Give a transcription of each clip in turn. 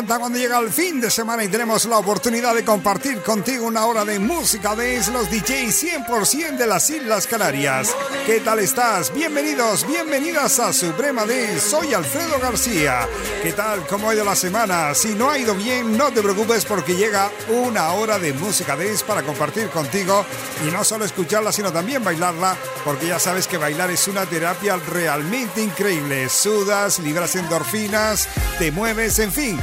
Encanta cuando llega el fin de semana y tenemos la oportunidad de compartir contigo una hora de música de los DJs 100% de las Islas Canarias. ¿Qué tal estás? Bienvenidos, bienvenidas a Suprema Dance. Soy Alfredo García. ¿Qué tal? ¿Cómo ha ido la semana? Si no ha ido bien, no te preocupes porque llega una hora de música dance para compartir contigo y no solo escucharla, sino también bailarla, porque ya sabes que bailar es una terapia realmente increíble. Sudas, libras endorfinas, te mueves, en fin.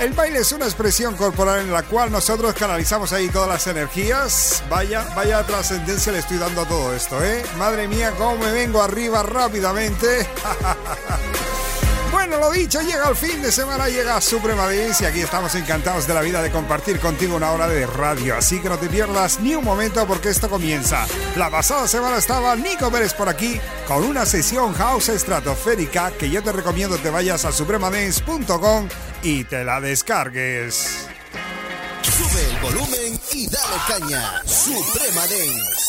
El baile es una expresión corporal en la cual nosotros canalizamos ahí todas las energías. Vaya, vaya trascendencia le estoy dando a todo esto, ¿eh? Madre mía, cómo me vengo arriba rápidamente. Bueno, lo dicho, llega el fin de semana, llega Suprema Dance y aquí estamos encantados de la vida de compartir contigo una hora de radio. Así que no te pierdas ni un momento porque esto comienza. La pasada semana estaba Nico Pérez por aquí con una sesión house estratosférica que yo te recomiendo te vayas a supremadance.com y te la descargues. Sube el volumen y dale caña. Suprema Dance.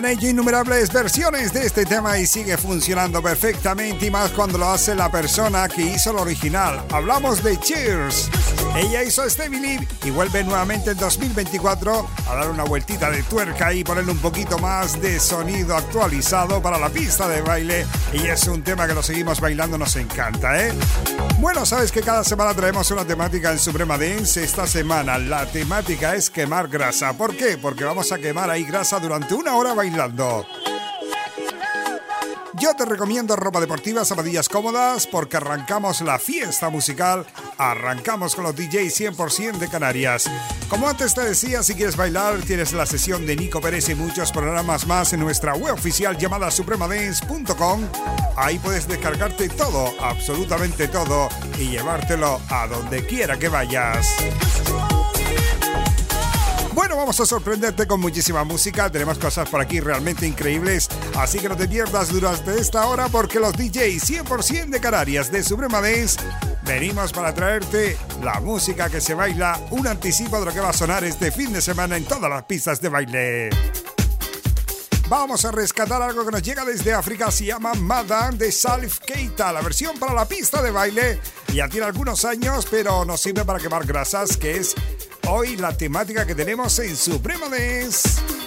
Han hecho innumerables versiones de este tema y sigue funcionando perfectamente y más cuando lo hace la persona que hizo el original. Hablamos de Cheers. Ella hizo este Believe y vuelve nuevamente en 2024 a dar una vueltita de tuerca y ponerle un poquito más de sonido actualizado para la pista de baile. Y es un tema que lo seguimos bailando, nos encanta, ¿eh? Bueno, sabes que cada semana traemos una temática en Suprema Dance. Esta semana la temática es quemar grasa. ¿Por qué? Porque vamos a quemar ahí grasa durante una hora bailando. Yo te recomiendo ropa deportiva, zapatillas cómodas, porque arrancamos la fiesta musical. Arrancamos con los DJs 100% de Canarias. Como antes te decía, si quieres bailar, tienes la sesión de Nico Pérez y muchos programas más en nuestra web oficial llamada supremadance.com. Ahí puedes descargarte todo, absolutamente todo, y llevártelo a donde quiera que vayas. Bueno, vamos a sorprenderte con muchísima música. Tenemos cosas por aquí realmente increíbles. Así que no te pierdas durante esta hora porque los DJs 100% de Canarias de Suprema Dance venimos para traerte la música que se baila, un anticipo de lo que va a sonar este fin de semana en todas las pistas de baile. Vamos a rescatar algo que nos llega desde África, se llama Madame de Salif Keita, la versión para la pista de baile. Ya tiene algunos años, pero nos sirve para quemar grasas, que es hoy la temática que tenemos en Supremo Dance.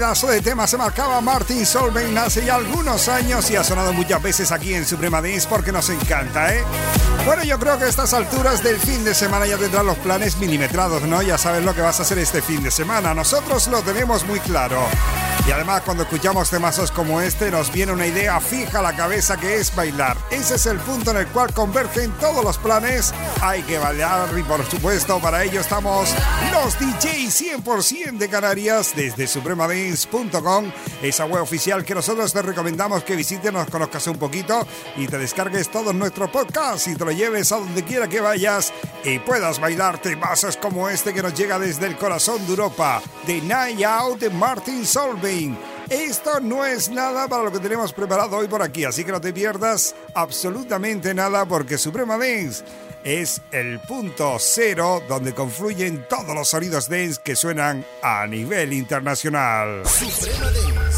Pedazo de tema se marcaba Martin Solveig hace ya algunos años y ha sonado muchas veces aquí en Suprema Dance porque nos encanta, ¿eh? Bueno, yo creo que a estas alturas del fin de semana ya tendrás los planes milimetrados, ¿no? Ya sabes lo que vas a hacer este fin de semana. Nosotros lo tenemos muy claro. Y además cuando escuchamos temazos como este nos viene una idea fija a la cabeza que es bailar. Ese es el punto en el cual convergen todos los planes. Hay que bailar y por supuesto para ello estamos los DJs 100% de Canarias desde supremadance.com, esa web oficial que nosotros te recomendamos que visites, nos conozcas un poquito y te descargues todo nuestro podcast y te lo lleves a donde quiera que vayas y puedas bailar temazos como este que nos llega desde el corazón de Europa, The Night Out de Martin Solveig. Esto no es nada para lo que tenemos preparado hoy por aquí, así que no te pierdas absolutamente nada porque Suprema Dance es el punto cero donde confluyen todos los sonidos dance que suenan a nivel internacional. Suprema Dance,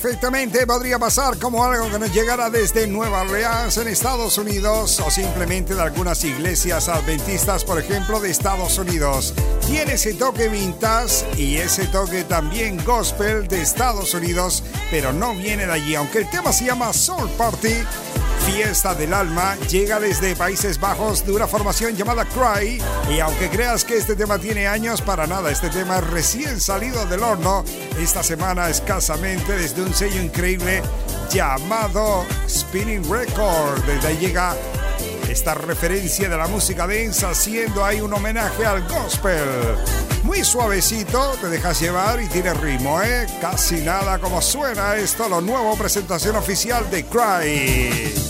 perfectamente podría pasar como algo que nos llegara desde Nueva Orleans en Estados Unidos o simplemente de algunas iglesias adventistas, por ejemplo, de Estados Unidos. Tiene ese toque vintage y ese toque también gospel de Estados Unidos, pero no viene de allí, aunque el tema se llama Soul Party Fiesta del Alma llega desde Países Bajos de una formación llamada Cry. Y aunque creas que este tema tiene años, para nada, este tema es recién salido del horno esta semana escasamente desde un sello increíble llamado Spinning Record. Desde ahí llega esta referencia de la música densa haciendo ahí un homenaje al gospel. Muy suavecito, te dejas llevar y tiene ritmo, ¿eh? Casi nada como suena esto, lo nuevo presentación oficial de Cry.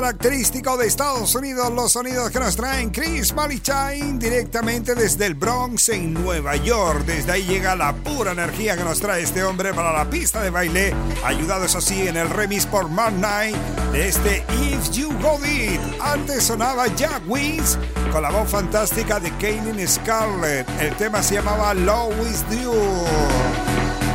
Característico de Estados Unidos, los sonidos que nos traen Chris Malichain directamente desde el Bronx en Nueva York. Desde ahí llega la pura energía que nos trae este hombre para la pista de baile, ayudado eso sí en el remix por Mark Knight de este If You Got It. Antes sonaba Jack Wins con la voz fantástica de Kaylin Scarlett. El tema se llamaba Love Is You.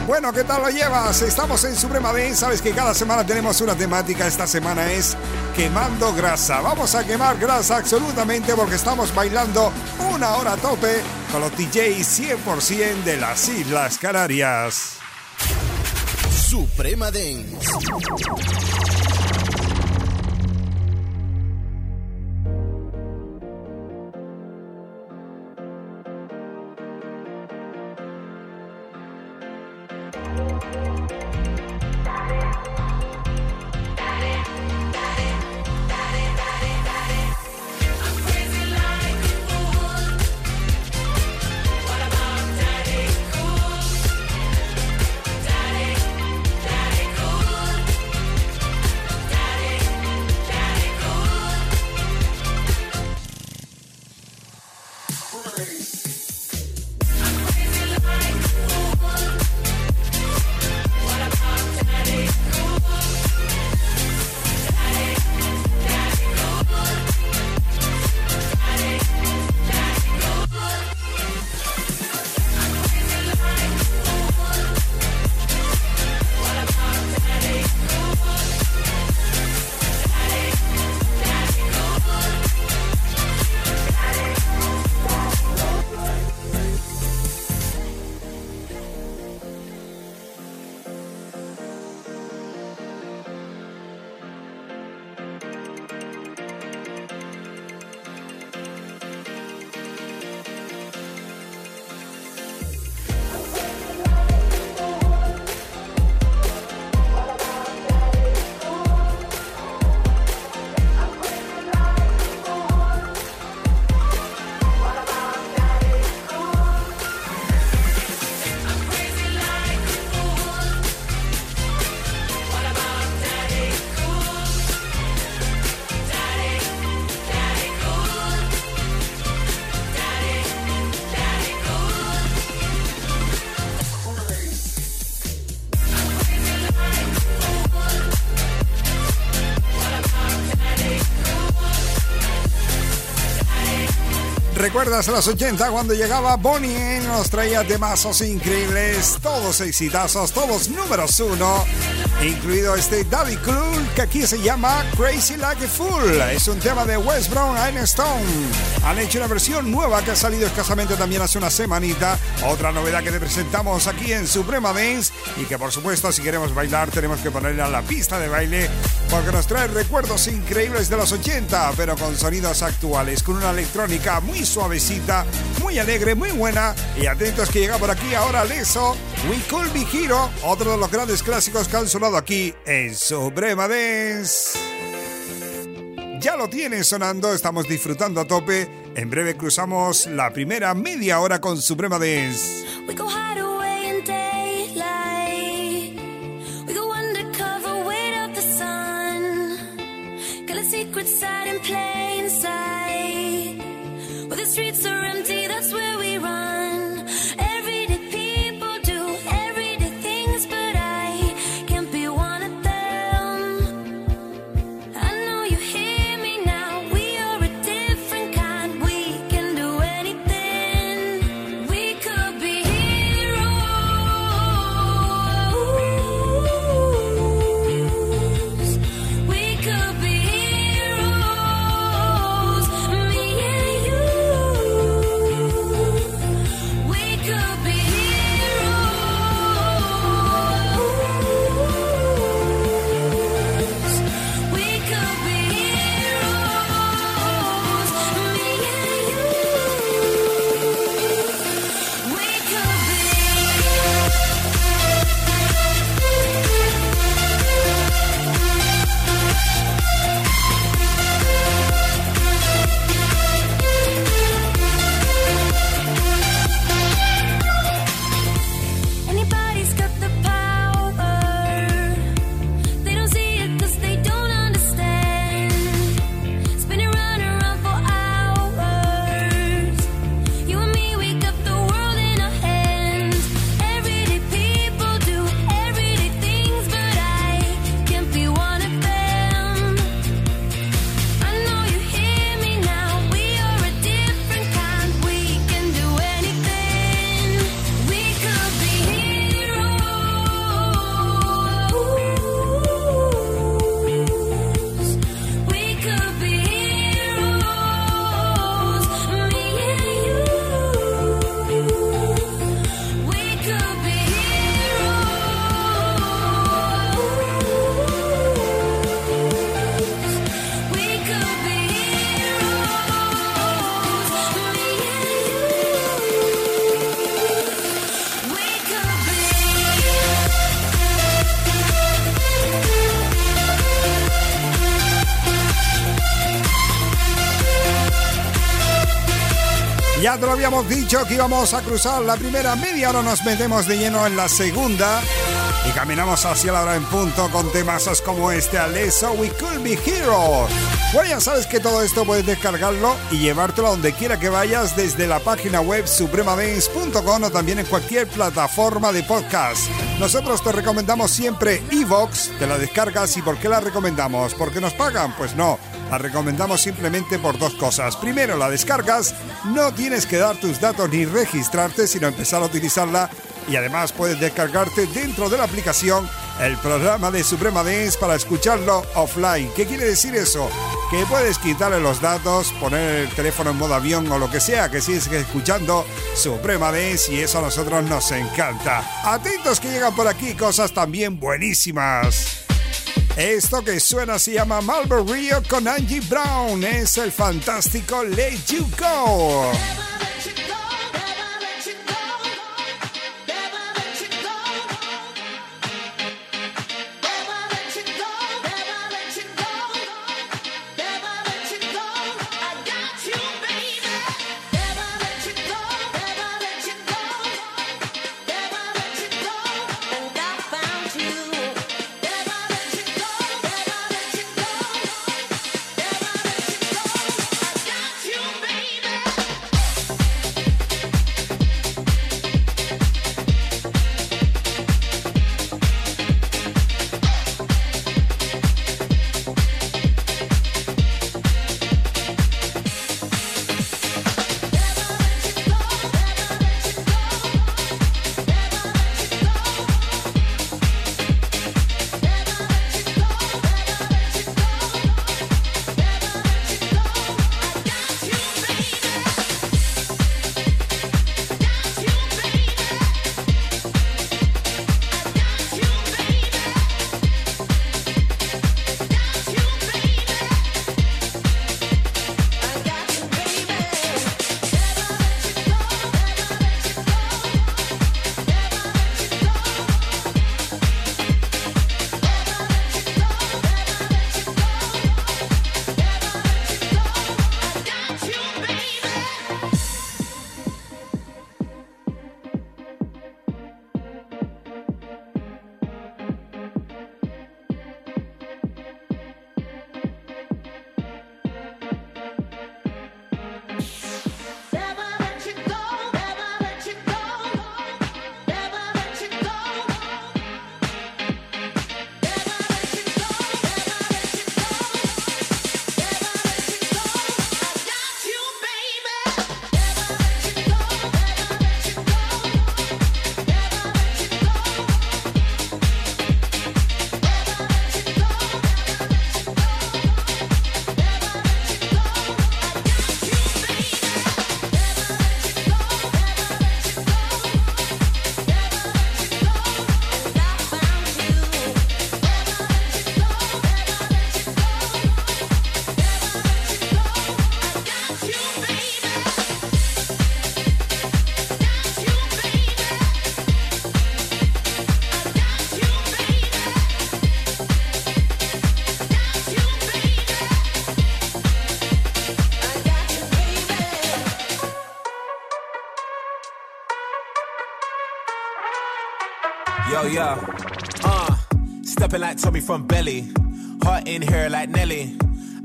Bueno, ¿qué tal lo llevas? Estamos en Suprema Dance. Sabes que cada semana tenemos una temática. Esta semana es quemando grasa. Vamos a quemar grasa absolutamente porque estamos bailando una hora a tope con los DJs 100% de las Islas Canarias. Suprema Dance. ¿Recuerdas los 80 cuando llegaba Bonnie? Nos traía temazos increíbles, todos exitazos, todos números uno, incluido este Daddy Cool que aquí se llama Crazy Like a Fool. Es un tema de West Brown and Stone. Han hecho una versión nueva que ha salido escasamente también hace una semanita. Otra novedad que te presentamos aquí en Suprema Dance y que por supuesto si queremos bailar tenemos que ponerle a la pista de baile porque nos trae recuerdos increíbles de los 80, pero con sonidos actuales, con una electrónica muy suavecita, muy alegre, muy buena. Y atentos que llega por aquí ahora Leso, We Could Be Hero, otro de los grandes clásicos que han sonado aquí en Suprema Dance. Ya lo tienen sonando, estamos disfrutando a tope. En breve cruzamos la primera media hora con Suprema Dance. Ya te lo habíamos dicho que íbamos a cruzar la primera media, ahora nos metemos de lleno en la segunda y caminamos hacia la hora en punto con temas como este Aleso We Could Be Heroes. Bueno, ya sabes que todo esto puedes descargarlo y llevártelo a donde quiera que vayas desde la página web supremadance.com o también en cualquier plataforma de podcast. Nosotros te recomendamos siempre Evox, te la descargas y ¿por qué la recomendamos? ¿Porque nos pagan? Pues no. La recomendamos simplemente por dos cosas. Primero, la descargas, no tienes que dar tus datos ni registrarte, sino empezar a utilizarla y además puedes descargarte dentro de la aplicación el programa de Suprema Dance para escucharlo offline. ¿Qué quiere decir eso? Que puedes quitarle los datos, poner el teléfono en modo avión o lo que sea, que sigues escuchando Suprema Dance y eso a nosotros nos encanta. Atentos que llegan por aquí cosas también buenísimas. Esto que suena se llama Marlboro con Angie Brown. Es el fantástico Let You Go. Stepping like Tommy from Belly. Heart in here like Nelly.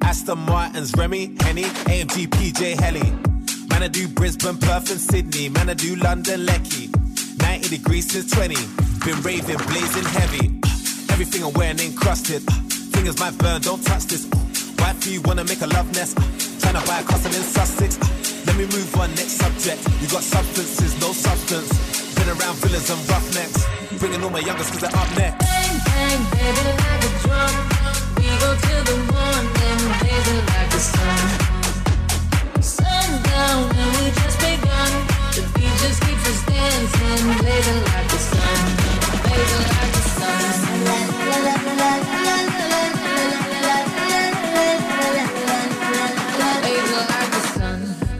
Aston Martin's Remy, Henny, AMG, PJ Helly. Man, I do Brisbane, Perth, and Sydney. Man, I do London, Lecky. 90 degrees since 20. Been raving, blazing heavy. Everything I'm wearing encrusted. Fingers might burn, don't touch this. Wife, you wanna make a love nest? Trying to buy a custom in Sussex. Let me move on, next subject. You got substances, no substance. Been around villas and roughnecks. Bringing all my youngest cause they're up next.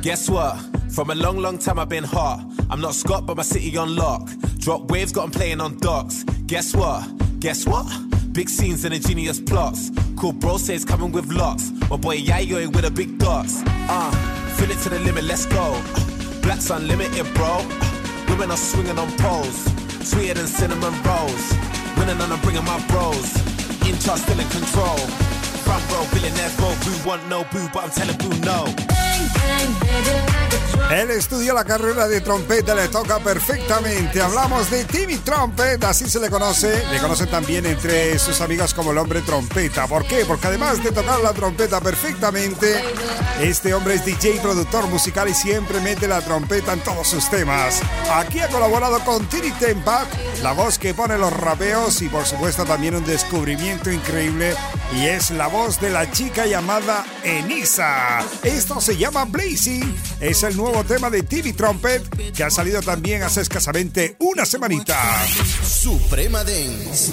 Guess what? From a long, long time I've been hot. I'm not Scott, but my city on lock. Drop waves, got them playing on docks. Guess what? Guess what? Big scenes and ingenious plots. Cool bro says coming with lots. My boy Yayo with a big dots. Uh, fill it to the limit, let's go. Black's unlimited, bro. Women are swinging on poles. Sweeter than cinnamon rolls. Winning and I'm bringing my bros. In charge, still in control. Front row, billionaires roll. Boo want no boo, but I'm telling boo no. Él estudió la carrera de trompeta, le toca perfectamente. Hablamos de Timmy Trumpet, así se le conoce. Le conocen también entre sus amigas como el hombre trompeta. ¿Por qué? Porque además de tocar la trompeta perfectamente, este hombre es DJ, productor musical y siempre mete la trompeta en todos sus temas. Aquí ha colaborado con Tini Tempa, la voz que pone los rapeos y por supuesto también un descubrimiento increíble y es la voz de la chica llamada Enisa. Esto se llama Blazing, es el nuevo tema de TV Trumpet que ha salido también hace escasamente una semanita. Suprema Dance.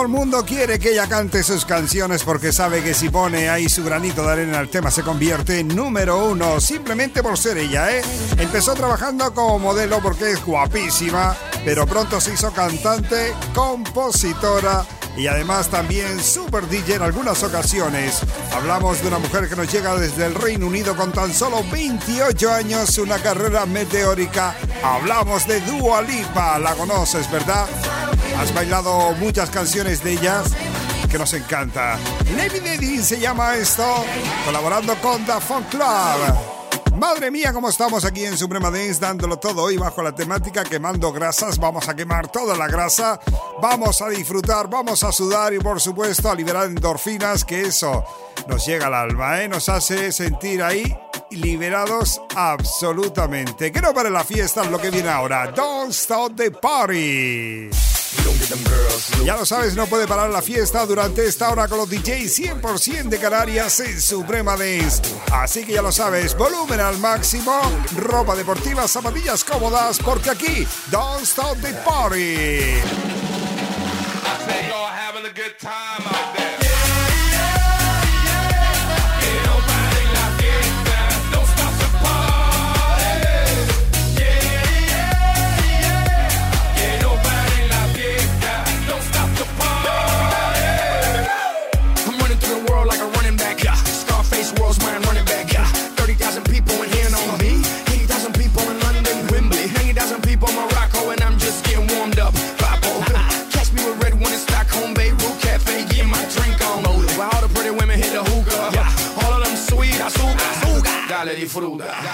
Todo el mundo quiere que ella cante sus canciones porque sabe que si pone ahí su granito de arena el tema se convierte en número uno, simplemente por ser ella, ¿eh? Empezó trabajando como modelo porque es guapísima, pero pronto se hizo cantante, compositora y además también super DJ en algunas ocasiones. Hablamos de una mujer que nos llega desde el Reino Unido con tan solo 28 años, una carrera meteórica. Hablamos de Dua Lipa, la conoces, ¿verdad? Has bailado muchas canciones de ellas que nos encanta. Lady Daddy se llama esto, colaborando con The Funk Club. Madre mía, cómo estamos aquí en Suprema Dance dándolo todo hoy bajo la temática quemando grasas. Vamos a quemar toda la grasa, vamos a disfrutar, vamos a sudar y por supuesto a liberar endorfinas, que eso nos llega al alma, ¿eh? nos hace sentir ahí liberados absolutamente. Que no pare la fiesta lo que viene ahora. Don't stop the party. Ya lo sabes, no puede parar la fiesta durante esta hora con los DJs 100% de Canarias en Suprema Dance. Así que ya lo sabes, volumen al máximo, ropa deportiva, zapatillas cómodas, porque aquí, don't stop the party. Stop the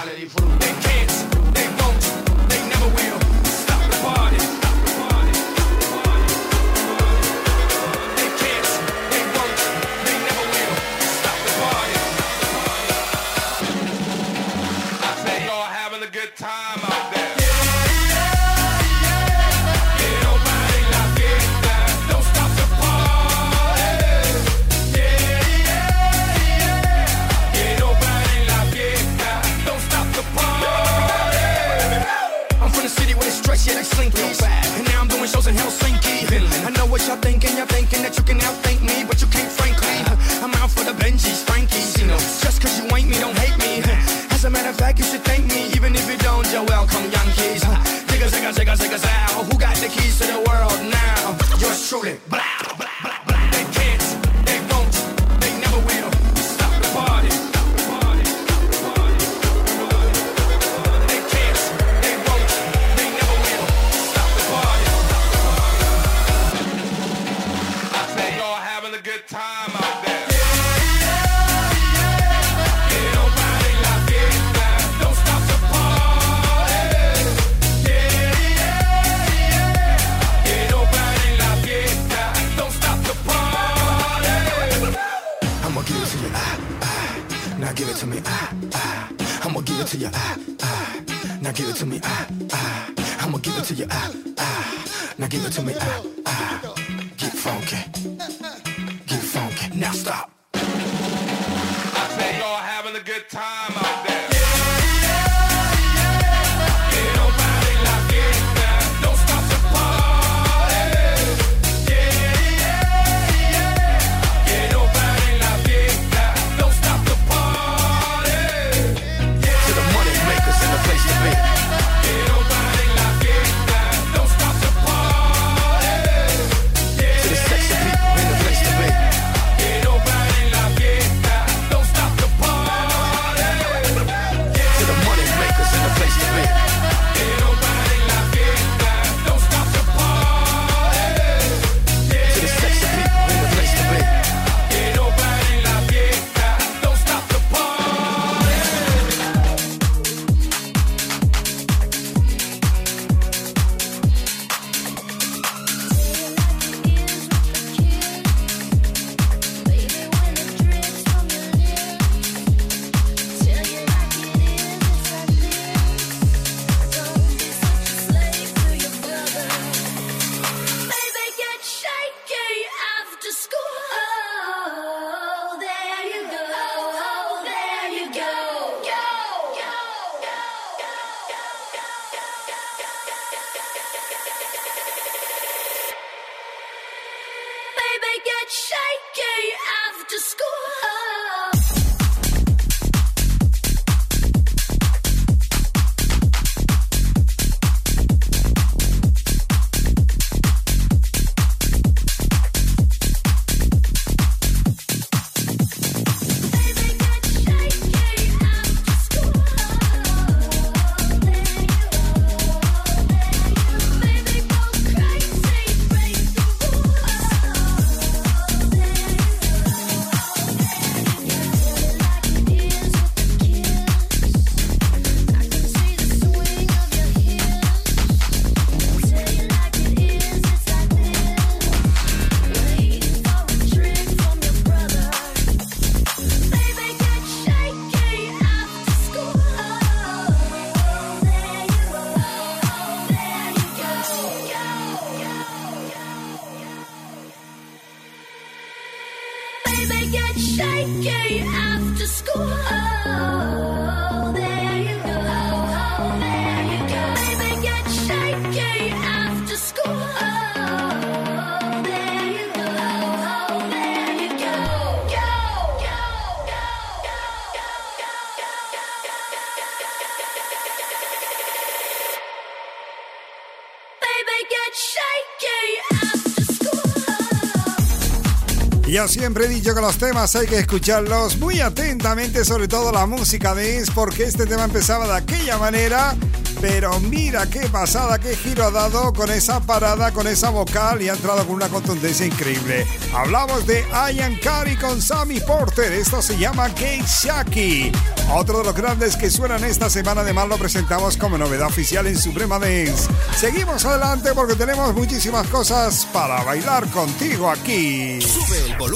Siempre he dicho que los temas hay que escucharlos muy atentamente, sobre todo la música de Es, porque este tema empezaba de aquella manera, pero mira qué pasada, qué giro ha dado con esa parada, con esa vocal y ha entrado con una contundencia increíble. Hablamos de Ian Carey con Sammy Porter, esto se llama Kate Shaki. Otro de los grandes que suenan esta semana, además lo presentamos como novedad oficial en Suprema Dance. Seguimos adelante porque tenemos muchísimas cosas para bailar contigo aquí. Sube el volumen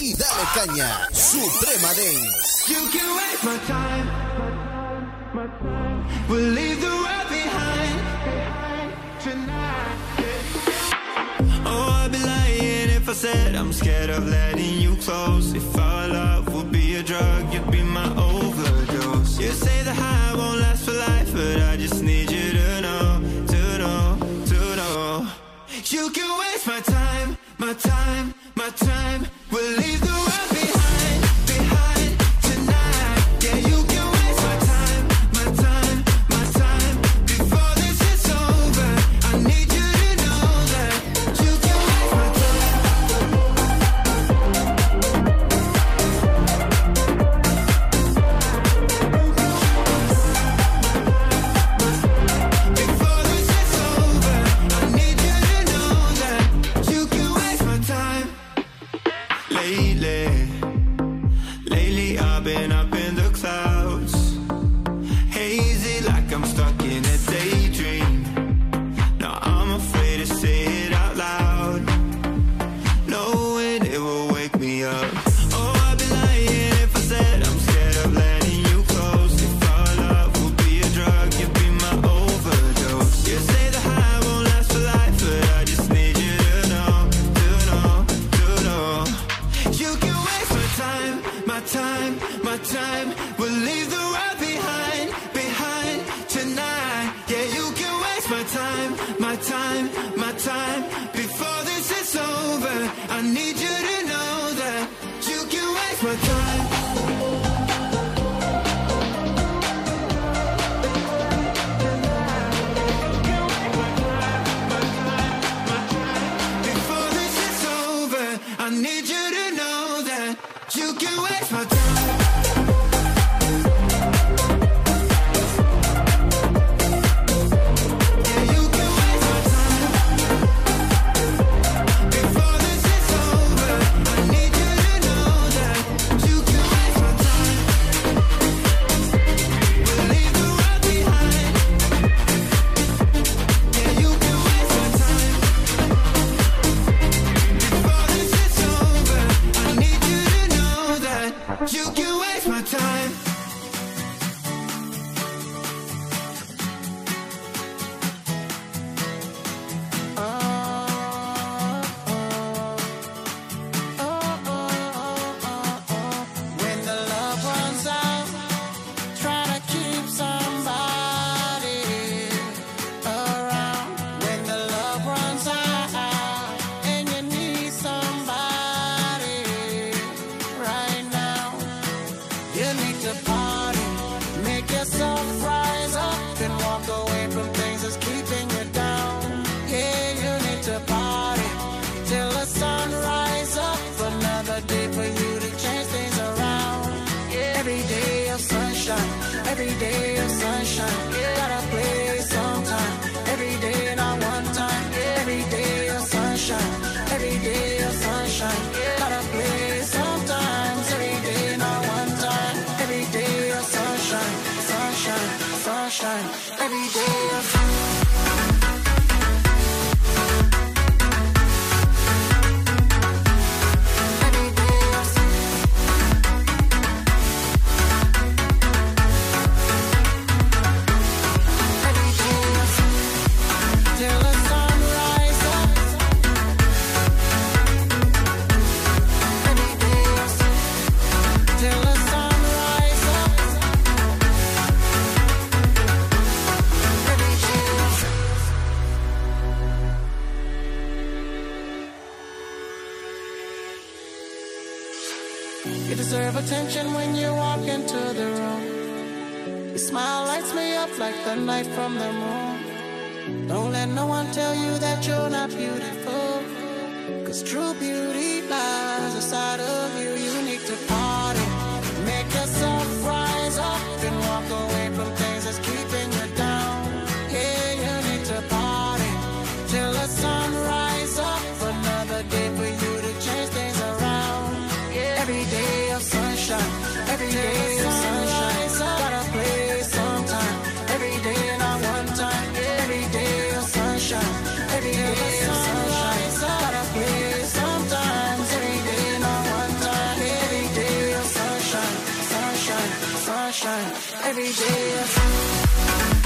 y dale caña. Suprema Dance. You can waste my time. We'll leave the world behind tonight. Oh, I'd be lying if I said I'm scared of letting you close. If our love would be a drug, you'd be my overdose. You say the high won't last for life, but I just need you to know, to know, to know. You can waste my time, my time, my time. We'll leave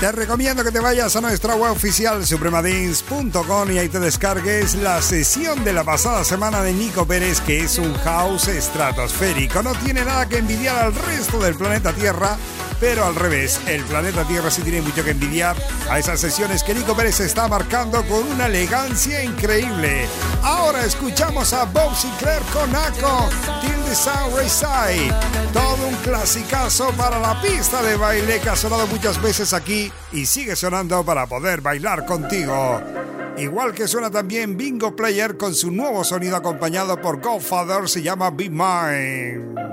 Te recomiendo que te vayas a nuestra web oficial supremadins.com y ahí te descargues la sesión de la pasada semana de Nico Pérez, que es un house estratosférico. No tiene nada que envidiar al resto del planeta Tierra pero al revés, el planeta Tierra sí tiene mucho que envidiar a esas sesiones que Nico Pérez está marcando con una elegancia increíble. Ahora escuchamos a Bob Sinclair con Aco, Till the Sun Todo un clasicazo para la pista de baile que ha sonado muchas veces aquí y sigue sonando para poder bailar contigo. Igual que suena también Bingo Player con su nuevo sonido acompañado por Godfather, se llama Be Mine.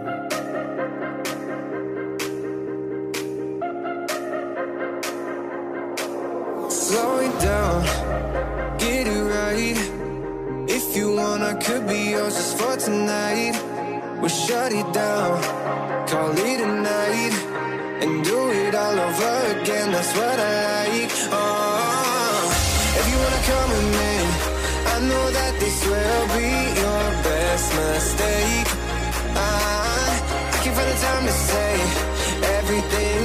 I could be yours just for tonight. We'll shut it down, call it a night, and do it all over again. That's what I like. Oh, if you wanna come with me, I know that this will be your best mistake. I, I can find the time to say everything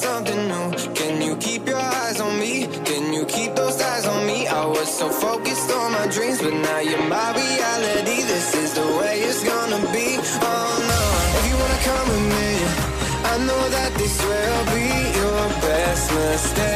something new. Can you keep your eyes on me? Can you keep those eyes on me? I was so focused on my dreams, but now you're my reality. This is the way it's gonna be. Oh no, if you wanna come with me, I know that this will be your best mistake.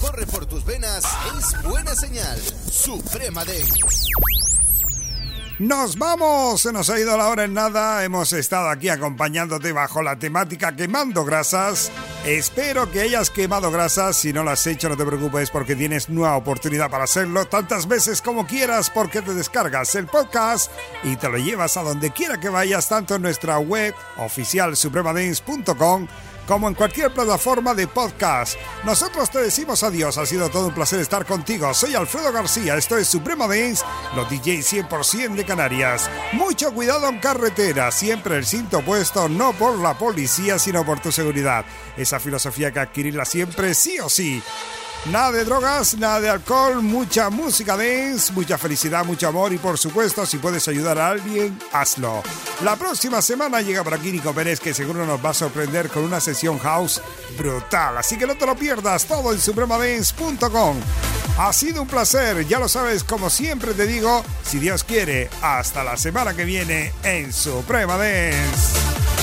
Canarias es buena señal. Suprema Dance. Nos vamos, se nos ha ido la hora en nada, hemos estado aquí acompañándote bajo la temática quemando grasas. Espero que hayas quemado grasas, si no lo has hecho no te preocupes porque tienes nueva oportunidad para hacerlo tantas veces como quieras porque te descargas el podcast y te lo llevas a donde quiera que vayas, tanto en nuestra web oficial supremadance.com como en cualquier plataforma de podcast. Nosotros te decimos adiós, ha sido todo un placer estar contigo. Soy Alfredo García, esto es Suprema Dance, los DJs 100% de Canarias. Mucho cuidado en carretera, siempre el cinto puesto, no por la policía, sino por tu seguridad. Esa filosofía que adquirirla siempre, sí o sí. Nada de drogas, nada de alcohol, mucha música dance, mucha felicidad, mucho amor y por supuesto si puedes ayudar a alguien, hazlo. La próxima semana llega por aquí Nico Pérez que seguro nos va a sorprender con una sesión house brutal, así que no te lo pierdas todo en supremadance.com. Ha sido un placer, ya lo sabes, como siempre te digo, si Dios quiere, hasta la semana que viene en Suprema Dance.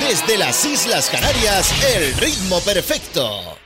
Desde las Islas Canarias, el ritmo perfecto.